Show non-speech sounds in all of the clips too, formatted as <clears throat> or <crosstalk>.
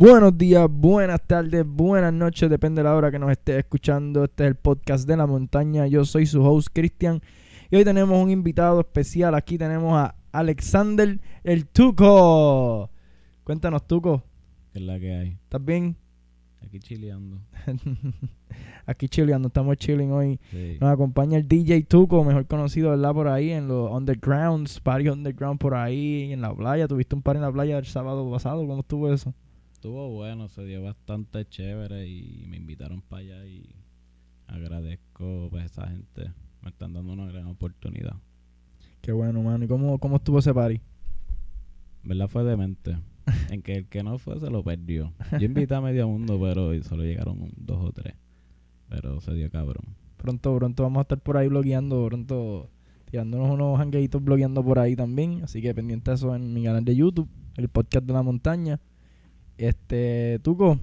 Buenos días, buenas tardes, buenas noches, depende de la hora que nos esté escuchando. Este es el podcast de la montaña. Yo soy su host Cristian y hoy tenemos un invitado especial. Aquí tenemos a Alexander el Tuco. Cuéntanos, Tuco. ¿Qué es la que hay? ¿Estás bien? Aquí chileando. <laughs> Aquí chileando, estamos chilling hoy. Sí. Nos acompaña el DJ Tuco, mejor conocido, ¿verdad? Por ahí en los undergrounds, party underground por ahí en la playa. ¿Tuviste un party en la playa el sábado pasado? ¿Cómo estuvo eso? Estuvo bueno, se dio bastante chévere y me invitaron para allá y agradezco pues, a esa gente. Me están dando una gran oportunidad. Qué bueno, mano. ¿Y cómo, cómo estuvo ese party? ¿Verdad? Fue demente. <laughs> en que el que no fue se lo perdió. Yo invité a medio mundo, pero solo llegaron dos o tres. Pero se dio cabrón. Pronto, pronto vamos a estar por ahí blogueando, pronto tirándonos unos hangueitos blogueando por ahí también. Así que pendiente de eso en mi canal de YouTube, el podcast de la montaña. Este, Tuco,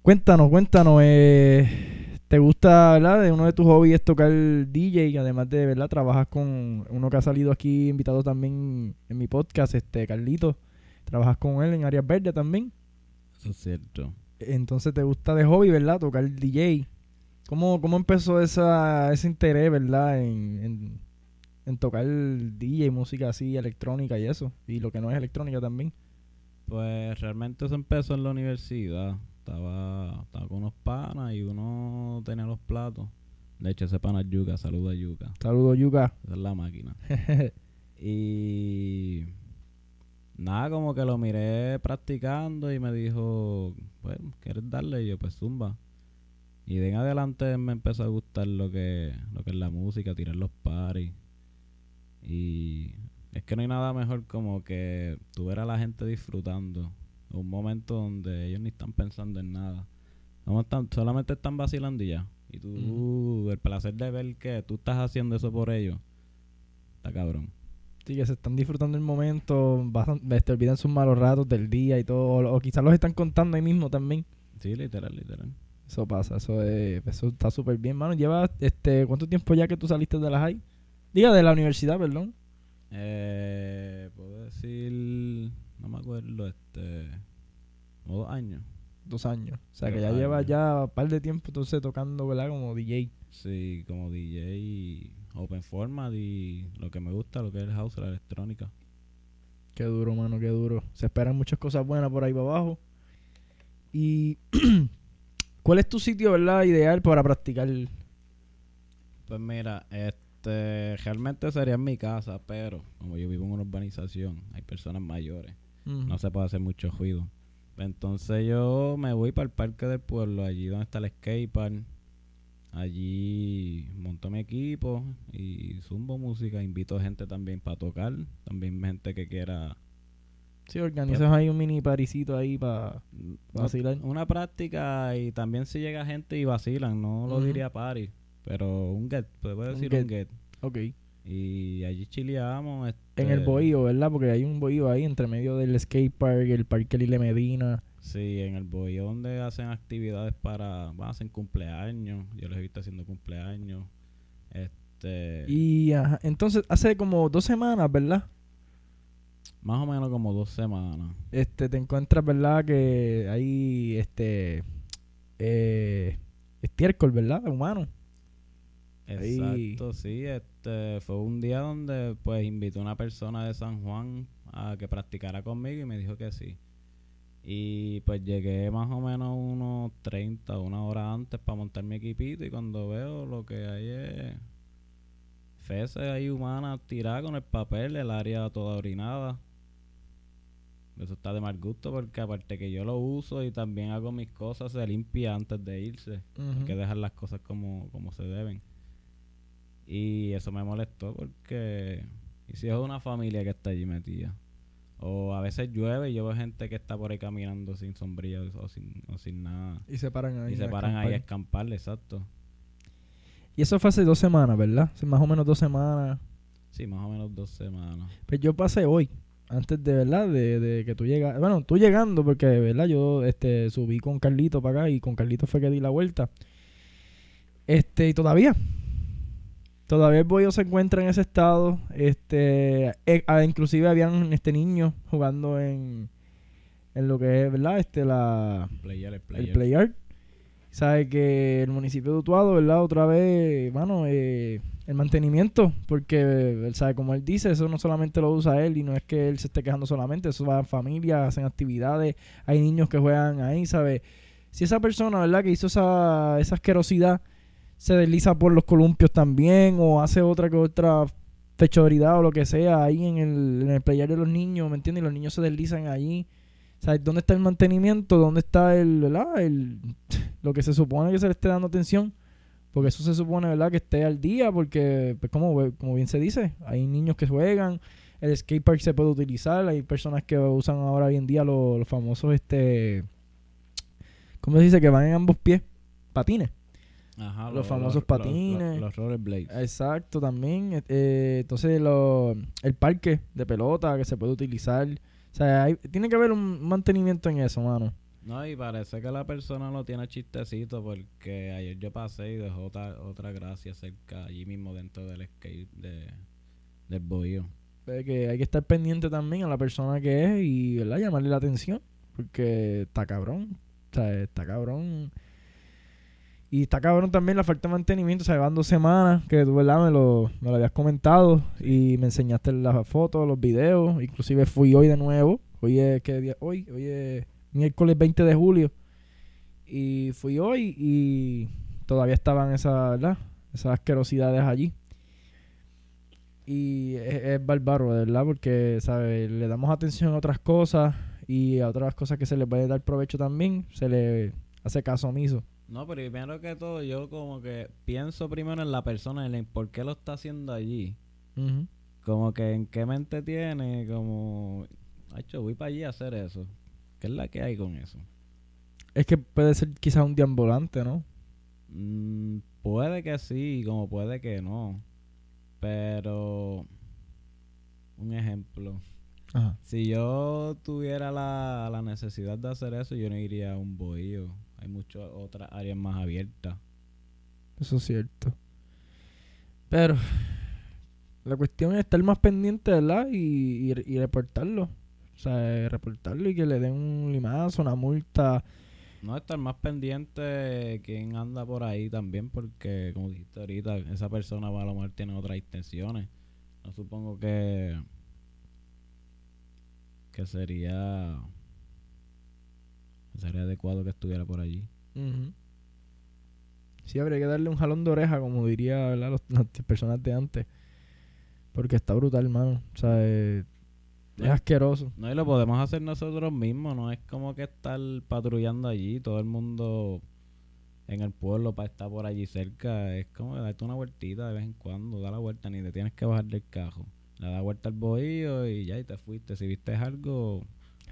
cuéntanos, cuéntanos, eh, ¿te gusta, verdad? Uno de tus hobbies es tocar DJ y además de, ¿verdad? Trabajas con uno que ha salido aquí invitado también en mi podcast, este, Carlito. Trabajas con él en Áreas Verdes también. Eso es cierto. Entonces te gusta de hobby, ¿verdad? Tocar DJ. ¿Cómo, cómo empezó esa, ese interés, ¿verdad? En, en, en tocar DJ, música así, electrónica y eso. Y lo que no es electrónica también. Pues realmente eso empezó en la universidad. Estaba, estaba con unos panas y uno tenía los platos. De hecho, ese pana es Yuka, saluda a Yuka. Saludos, Yuka. Esa es la máquina. <laughs> Y nada, como que lo miré practicando y me dijo, pues, ¿quieres darle? Y yo, pues, zumba. Y de en adelante me empezó a gustar lo que, lo que es la música, tirar los paris. Y es que no hay nada mejor como que tú ver a la gente disfrutando. Un momento donde ellos ni están pensando en nada. Están- solamente están vacilando y ya. Y tú, el placer de ver que tú estás haciendo eso por ellos, está cabrón. Sí, que se están disfrutando el momento, basan- te olvidan sus malos ratos del día y todo. O, o quizás los están contando ahí mismo también. Sí, literal, literal. Eso pasa, eso es, eso está súper bien, mano. Lleva, este, ¿cuánto tiempo ya que tú saliste de la high? Diga, de la universidad, perdón. Eh, puedo decir, no me acuerdo, este, como dos años. Dos años. O sea, que ya lleva años. ya un par de tiempo entonces tocando, ¿verdad? Como DJ. Sí, como DJ, open format y lo que me gusta, lo que es el house, la electrónica. Qué duro, mano, qué duro. Se esperan muchas cosas buenas por ahí para abajo. Y <clears throat> ¿cuál es tu sitio, verdad, ideal para practicar? Pues mira, este, realmente sería en mi casa, pero como yo vivo en una urbanización, hay personas mayores. no se puede hacer mucho ruido. Entonces yo me voy para el parque del pueblo, allí donde está el skatepark. Allí monto mi equipo y zumbo música. Invito gente también para tocar. También gente que quiera Sí, organizas ahí un mini parisito ahí para vacilar. una práctica y también si llega gente y vacilan. No lo diría party, pero un get, puedo Un decir get. un get. Ok. Y allí chileamos. En este, el bohío, ¿verdad? Porque hay un bohío ahí entre medio del skatepark, el parque Lile Medina. Sí, en el bohío donde hacen actividades para, bueno, hacen cumpleaños, yo los he visto haciendo cumpleaños, este, Y ajá, entonces hace como dos semanas, ¿verdad? más o menos como dos semanas. Este, te encuentras, ¿verdad? Que hay este eh, estiércol, ¿verdad? Humano. Exacto, sí, este, fue un día donde pues invité a una persona de San Juan a que practicara conmigo y me dijo que sí. Y pues llegué más o menos unos 30, una hora antes para montar mi equipito y cuando veo lo que hay es feces ahí humanas tiradas con el papel, el área toda orinada. Eso está de mal gusto porque aparte que yo lo uso y también hago mis cosas, se limpia antes de irse. Hay que dejar las cosas como, como se deben. Y eso me molestó porque... ¿Y si es una familia que está allí metida? O a veces llueve y yo veo gente que está por ahí caminando sin sombrilla o sin, o sin nada. Y se paran ahí. Y se paran ahí a escamparle, exacto. Y eso fue hace dos semanas, ¿verdad? Hace más o menos dos semanas. Sí, más o menos dos semanas. Pues yo pasé hoy, antes de, ¿verdad? De, de que tú llegas. Bueno, tú llegando, porque, ¿verdad? Yo este, subí con Carlito para acá y con Carlito fue que di la vuelta. Este, y todavía. Todavía el bollo se encuentra en ese estado. Este, eh, ah, inclusive habían este niños jugando en en lo que es, ¿verdad? Este, la, Player, el el player. play art. Sabe que el municipio de Utuado, ¿verdad? Otra vez, mano, eh, el mantenimiento, porque, él sabe, como él dice, eso no solamente lo usa él y no es que él se esté quejando solamente, eso va a familias, hacen actividades, hay niños que juegan ahí, ¿sabe? Si esa persona, ¿verdad? Que hizo esa, esa asquerosidad, se desliza por los columpios también o hace otra que otra fechoridad o lo que sea ahí en el, en el playar de los niños, ¿me entiendes? Y los niños se deslizan allí. ¿Sabes? ¿Dónde está el mantenimiento? ¿Dónde está el, ¿verdad? El, <laughs> lo que se supone que se le esté dando atención? Porque eso se supone, ¿verdad? Que esté al día, porque, pues como, como bien se dice, hay niños que juegan, el skatepark se puede utilizar, hay personas que usan ahora hoy en día los, los famosos, este, ¿cómo se dice? Que van en ambos pies, patines. Ajá, Los famosos patines. Los, rollerblades. Exacto, también. eh, entonces, lo, el parque de pelota que se puede utilizar. O sea, hay- tiene que haber un mantenimiento en eso, mano. No, y parece que la persona lo tiene chistecito porque ayer yo pasé y dejó otra, otra gracia cerca, allí mismo dentro del skate de, del bohío. Que hay que estar pendiente también a la persona que es y, ¿verdad? Llamarle la atención. Porque está cabrón. O sea, está cabrón. Y está cabrón también la falta de mantenimiento. O sea, van dos semanas que tú, ¿verdad? Me lo, me lo habías comentado y me enseñaste las fotos, los videos. Inclusive fui hoy de nuevo. Hoy es, ¿qué día? Hoy, hoy es miércoles 20 de julio. Y fui hoy y todavía estaban esas, ¿verdad? Esas asquerosidades allí. Y es, es bárbaro, verdad, porque, ¿sabes? Le damos atención a otras cosas y a otras cosas que se le puede dar provecho también, se le hace caso omiso. No, pero primero que todo, yo como que pienso primero en la persona, en el por qué lo está haciendo allí. Como que en qué mente tiene, como, hecho, voy para allí a hacer eso. ¿Qué es la que hay con eso? Es que puede ser quizás un deambulante, ¿no? Mm, puede que sí, como puede que no. Pero, un ejemplo. Ajá. Si yo tuviera la, la necesidad de hacer eso, yo no iría a un bohío. Hay muchas otras áreas más abiertas. Eso es cierto. Pero la cuestión es estar más pendiente, ¿verdad? Y, y, y reportarlo. O sea, reportarlo y que le den un limazo, una multa. No estar más pendiente quién anda por ahí también, porque como dijiste ahorita, esa persona a lo mejor tiene otras intenciones. No supongo que que sería sería adecuado que estuviera por allí. Sí, habría que darle un jalón de oreja, como diría ¿verdad? Los- las personas de antes. Porque está brutal, hermano. O sea, eh, es asqueroso. No, y lo podemos hacer nosotros mismos, no es como que estar patrullando allí, todo el mundo en el pueblo para estar por allí cerca, es como darte una vueltita de vez en cuando, da la vuelta, ni te tienes que bajar del cajo. Le da vuelta al bohío y ya y te fuiste. Si viste algo,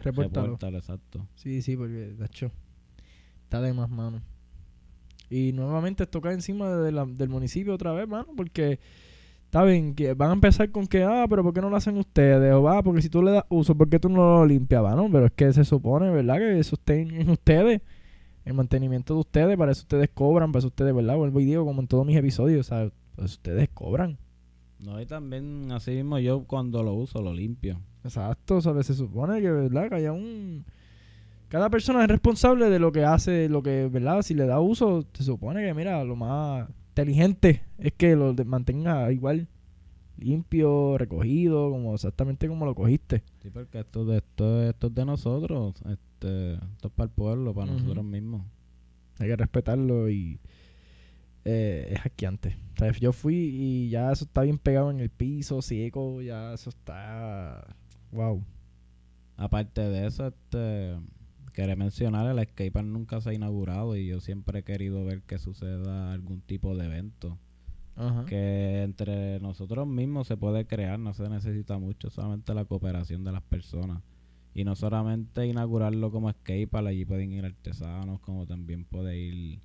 Repórtalo. repórtalo, exacto. Sí, sí, porque, de hecho, está de más, mano. Y nuevamente esto cae encima de la- del municipio otra vez, mano, porque está bien, que van a empezar con que, ah, pero ¿por qué no lo hacen ustedes? O va, porque si tú le das uso, ¿por qué tú no lo limpias? no pero es que se supone, ¿verdad? Que eso esté en ustedes, el mantenimiento de ustedes, para eso ustedes cobran, para eso ustedes, ¿verdad? Vuelvo y digo, como en todos mis episodios, o sea, pues ustedes cobran. No, y también así mismo yo cuando lo uso lo limpio. Exacto, ¿sabes? Se supone que, ¿verdad? Que haya un... Cada persona es responsable de lo que hace, lo que, ¿verdad? Si le da uso, se supone que, mira, lo más inteligente es que lo mantenga igual limpio, recogido, como exactamente como lo cogiste. Sí, porque esto, de, esto, esto es de nosotros, este, esto es para el pueblo, para nosotros mismos. Hay que respetarlo y eh, es asqueante. O sea, yo fui y ya eso está bien pegado en el piso, seco, ya eso está... Wow. Aparte de eso, este, quería mencionar, el skatepark nunca se ha inaugurado y yo siempre he querido ver que suceda algún tipo de evento. Ajá. Que entre nosotros mismos se puede crear, no se necesita mucho, solamente la cooperación de las personas. Y no solamente inaugurarlo como skatepark, allí pueden ir artesanos, como también puede ir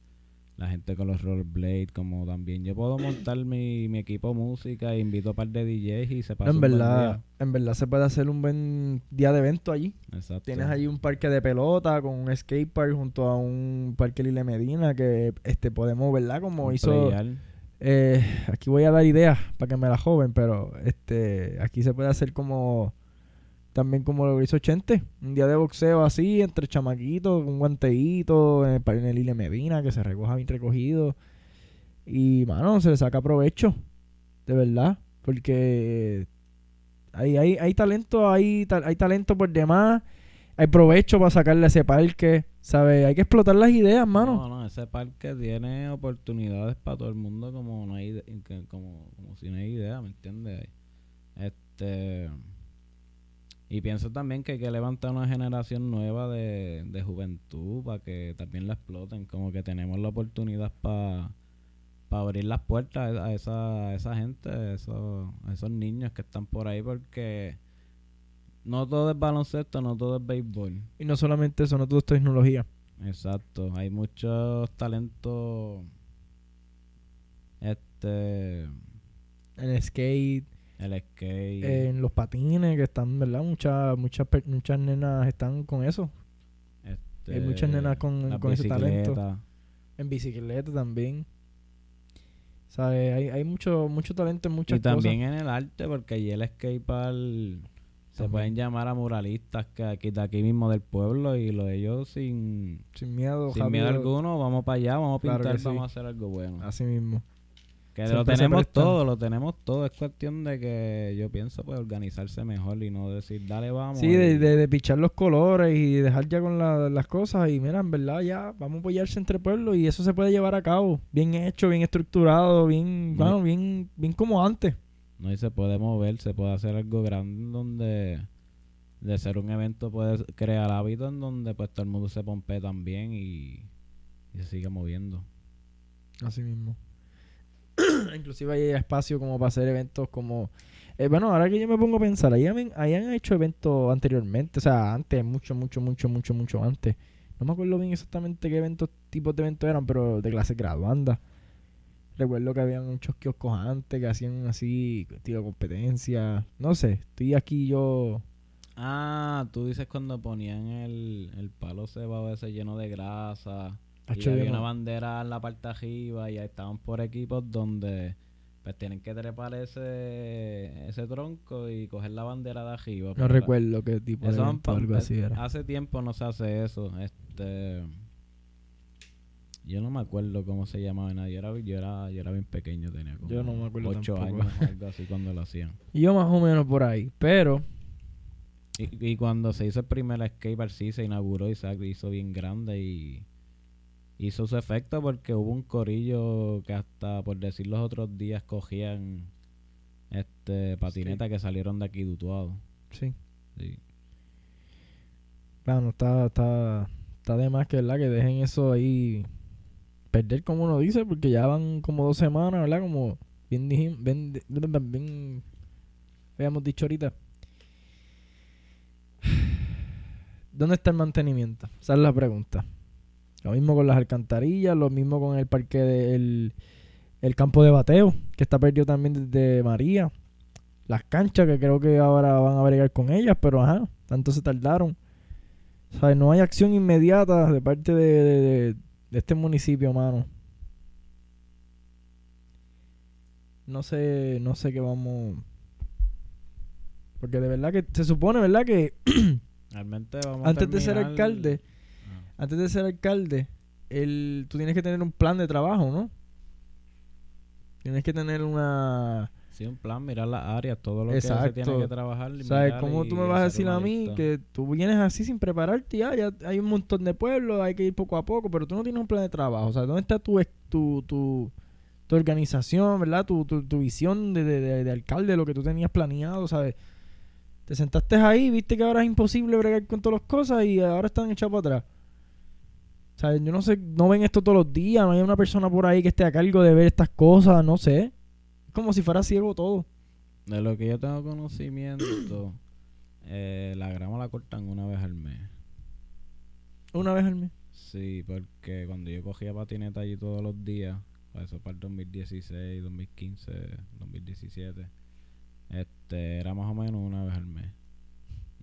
la gente con los rollerblades, como también yo puedo montar mi, mi equipo música, invito a un par de DJs y se pasa en un buen verdad, en verdad se puede hacer un buen día de evento allí. Exacto. Tienes allí un parque de pelota con un skatepark junto a un parque Lile Medina que este podemos, ¿verdad? Como Un hizo eh, aquí voy a dar ideas para que me la joven, pero este aquí se puede hacer como También como lo hizo Chente. Un día de boxeo así, entre chamaquitos, un guanteíto, en el, en el Ile Medina, que se recoja bien recogido. Y, mano, se le saca provecho. De verdad. Porque hay, talento, hay, hay talento por demás. Hay provecho para sacarle a ese parque. ¿Sabes? Hay que explotar las ideas, mano. No, no, ese parque tiene oportunidades para todo el mundo como no hay como, como si no hay idea, ¿me entiendes? Este y pienso también que hay que levantar una generación nueva de, de juventud para que también la exploten, como que tenemos la oportunidad para abrir las puertas a esa, a esa gente, a esos, a esos niños que están por ahí porque no todo es baloncesto, no todo es béisbol. Y no solamente eso, no todo es tecnología. Exacto, hay muchos talentos este En skate, el skate, en los patines, que están, ¿verdad? Muchas, muchas, muchas nenas están con eso. este, hay muchas nenas con- con ese talento. En bicicleta también. ¿Sabes? Hay, hay mucho, mucho talento en muchas Y también cosas. en el arte, porque allí el skatepark se pueden llamar a muralistas que aquí de aquí mismo del pueblo y lo de ellos sin, Sin miedo, sin miedo alguno, vamos para allá, vamos a Claro pintar, sí. vamos a hacer algo bueno. Así mismo. Que Siempre lo tenemos todo, lo tenemos todo. Es cuestión de que yo pienso pues organizarse mejor y no decir, dale, vamos. Sí, de, de, de pichar los colores y dejar ya con la- las cosas. Y mira, en verdad, ya vamos a apoyarse entre pueblos y eso se puede llevar a cabo. Bien hecho, bien estructurado, bien, No. bueno, bien, bien como antes. No, y se puede mover, se puede hacer algo grande donde de ser un evento puedes crear hábitos en donde pues todo el mundo se pompee también y, y se sigue moviendo. Así mismo. <clears throat> Inclusive hay espacio como para hacer eventos como... eh, bueno, ahora que yo me pongo a pensar, ahí han, hecho eventos anteriormente, o sea, antes, mucho, mucho, mucho, mucho, mucho antes. No me acuerdo bien exactamente qué eventos, tipos de eventos eran, pero de clase graduanda. Recuerdo que habían muchos kioscos antes que hacían así, estilo competencia. No sé, estoy aquí yo... Ah, tú dices cuando ponían el, el palo cebado ese lleno de grasa y había una bandera en la parte de arriba y ahí estaban por equipos donde pues tienen que trepar ese, ese tronco y coger la bandera de arriba. No recuerdo qué tipo de evento, pa- algo así era. Hace tiempo no se hace eso. Este. Yo no me acuerdo cómo se llamaba nadie. Yo era, yo era, yo era bien pequeño, tenía como Yo no me acuerdo ocho tampoco. años o <laughs> algo así cuando lo hacían. Y yo más o menos por ahí, pero... Y, y cuando se hizo el primer skatepark sí se inauguró y se hizo bien grande y hizo su efecto porque hubo un corillo que hasta por decir los otros días cogían este patinetas que salieron de aquí dutuados. Sí. Sí. Claro, está, está, está de más que, ¿verdad? Que dejen eso ahí perder, como uno dice, porque ya van como dos semanas, ¿verdad? Como bien dijimos, bien, bien, bien habíamos dicho ahorita. <sighs> ¿Dónde está el mantenimiento? Esa es la pregunta. Lo mismo con las alcantarillas, lo mismo con el parque del el campo de bateo, que está perdido también desde María. Las canchas, que creo que ahora van a bregar con ellas, pero ajá, tanto se tardaron. O sea, no hay acción inmediata de parte de, de- de- de este municipio, mano. No sé, no sé qué vamos. Porque de verdad que se supone, ¿verdad? Que Realmente vamos a antes de ser terminar- alcalde. Antes de ser alcalde, el, tú tienes que tener un plan de trabajo, ¿no? Tienes que tener una... Sí, un plan, mirar las áreas, todo lo que se Exacto. tiene que trabajar. ¿Sabes cómo tú me vas a decir a mí lista. que tú vienes así sin prepararte? Ya, ya hay un montón de pueblos, hay que ir poco a poco, pero tú no tienes un plan de trabajo. O sea, ¿dónde está tu, tu, tu, tu organización, verdad? Tu, tu, tu visión de, de, de- de alcalde, lo que tú tenías planeado, ¿sabes? Te sentaste ahí, viste que ahora es imposible bregar con todas las cosas y ahora están echados para atrás. O sea, yo no sé, no ven esto todos los días, no hay una persona por ahí que esté a cargo de ver estas cosas, no sé. Es como si fuera ciego todo. De lo que yo tengo conocimiento, <clears throat> eh, la grama la cortan una vez al mes. Una vez al mes. Sí, porque cuando yo cogía patineta allí todos los días, pues eso para el 2016, 2015, 2017, este, era más o menos una vez al mes.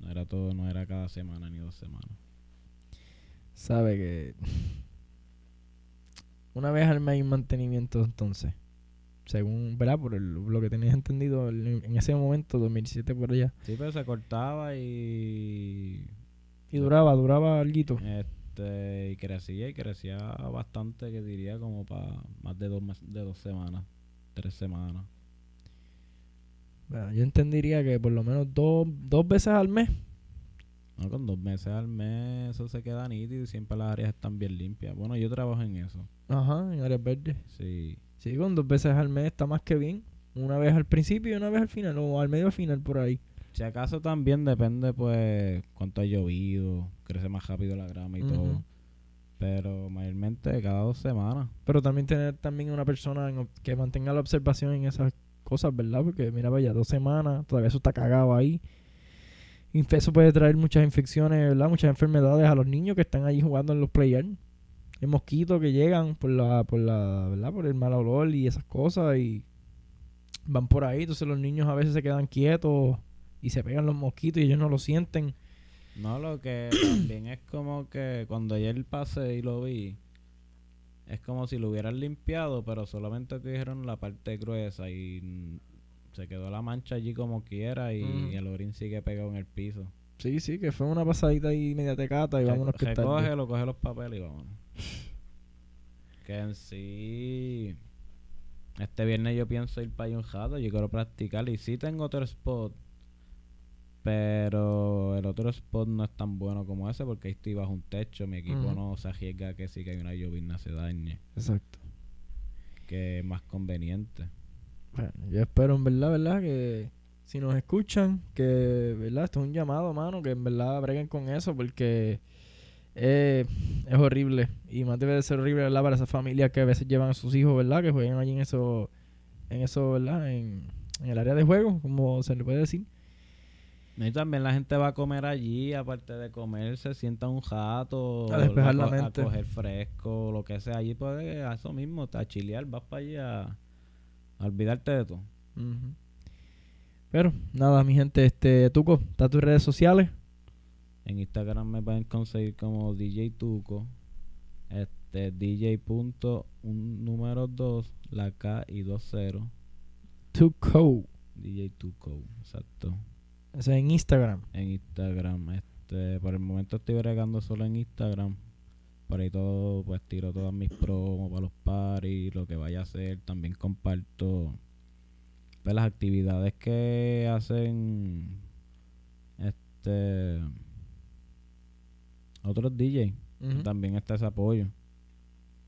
No era todo, no era cada semana ni dos semanas. Sabe que <sighs> una vez al mes hay mantenimiento entonces. según, ¿verdad? Por el- lo que tenías entendido en, en ese momento, 2017 por allá. Sí, pero se cortaba y. Y duraba, duraba algo. Este, y crecía y crecía bastante, que diría como para más de dos, de dos semanas, tres semanas. Bueno, yo entendería que por lo menos dos, dos veces al mes. No, con dos meses al mes eso se queda nítido y siempre las áreas están bien limpias. Bueno, yo trabajo en eso. Ajá, en áreas verdes. Sí. Sí, con dos veces al mes está más que bien. Una vez al principio y una vez al final, o al medio al final por ahí. Si acaso también depende, pues, cuánto ha llovido, crece más rápido la grama y todo. Pero mayormente cada dos semanas. Pero también tener también una persona en que mantenga la observación en esas cosas, ¿verdad? Porque mira, vaya, dos semanas, todavía eso está cagado ahí. Eso puede traer muchas infecciones, ¿verdad? Muchas enfermedades a los niños que están allí jugando en los players. Hay mosquitos que llegan por la, por la, ¿verdad? Por el mal olor y esas cosas y van por ahí. Entonces los niños a veces se quedan quietos y se pegan los mosquitos y ellos no lo sienten. No, lo que <clears throat> también es como que cuando ayer pasé y lo vi, es como si lo hubieran limpiado, pero solamente cogieron la parte gruesa y se quedó la mancha allí como quiera y Ujú. el orín sigue pegado en el piso. Sí, sí, que fue una pasadita ahí media tecata y vámonos que está. Recógelo, coge los papeles y vámonos. Que en sí, este viernes yo pienso ir para un jato, yo quiero practicar y sí tengo otro spot, pero el otro spot no es tan bueno como ese porque ahí estoy bajo un techo, mi equipo no se arriesga que sí que hay una llovizna se dañe, Exacto. que es más conveniente. Bueno, yo espero en verdad, ¿verdad? Que si nos escuchan, que, ¿verdad? Esto es un llamado, mano, que en verdad breguen con eso porque eh, es horrible. Y más debe de ser horrible, ¿verdad? Para esas familias que a veces llevan a sus hijos, ¿verdad? Que jueguen allí en eso, en eso, ¿verdad? En, en el área de juego, como se le puede decir. Y también la gente va a comer allí, aparte de comer, se sienta un jato, A despejar la mente. a coger fresco, lo que sea. Allí puedes, a eso mismo, a chilear, vas para allá olvidarte de todo. Pero, nada, mi gente, este, Tuco, ¿está tus redes sociales? En Instagram me pueden conseguir como DJ Tuco, este DJ punto un número 2, la K y dos ceros, Tuco. DJ Tuco, exacto. Eso es en Instagram. En Instagram, este, por el momento estoy bregando solo en Instagram. Por ahí todo, pues tiro todas mis promos para los parties, lo que vaya a hacer. También comparto pues, las actividades que hacen este otros DJ. Ujú. También está ese apoyo.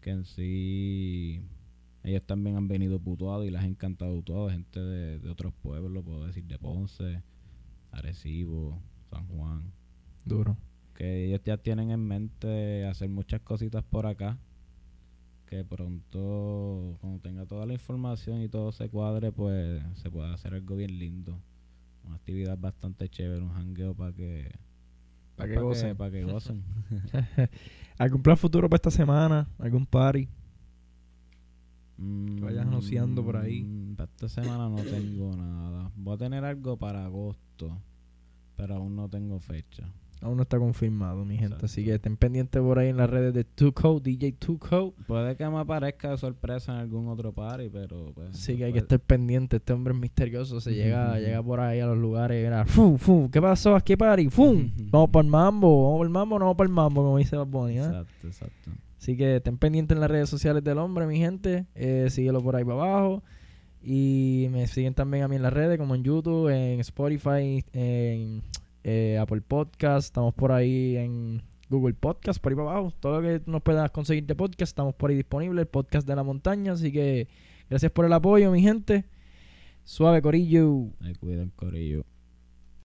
Que en sí ellos también han venido putuados y les ha encantado todo. Gente de, de otros pueblos, puedo decir de Ponce, Arecibo, San Juan. Duro. Que ellos ya tienen en mente hacer muchas cositas por acá. Que pronto, cuando tenga toda la información y todo se cuadre, pues se puede hacer algo bien lindo. Una actividad bastante chévere, un jangueo para que, Pa' que gocen. Para que gocen. <laughs> ¿Algún plan futuro para esta semana? ¿Algún party? Mm, vayas anunciando por ahí. Para esta semana no tengo nada. Voy a tener algo para agosto, pero aún no tengo fecha. Aún no está confirmado, mi gente. Así que estén pendientes por ahí en las redes de Tuco, DJ Tuco. Puede que me aparezca de sorpresa en algún otro party, pero pues, Así que hay que estar pendiente. Este hombre es misterioso. Se llega, llega por ahí a los lugares. y Era, ¡fu, fu! ¿Qué pasó? ¿Qué party? ¡Fum! Vamos para el mambo. Vamos para el mambo, no vamos para el mambo, como dice Bad Bunny, ¿eh? Exacto, exacto. Así que estén pendientes en las redes sociales del hombre, mi gente. Eh, síguelo por ahí para abajo. Y me siguen también a mí en las redes, como en YouTube, en Spotify, en eh, Apple Podcast. Estamos por ahí en Google Podcast, por ahí para abajo. Todo lo que nos puedas conseguir de podcast, estamos por ahí disponible. El podcast de la montaña. Así que gracias por el apoyo, mi gente. Suave, Corillo. Me cuidan, Corillo.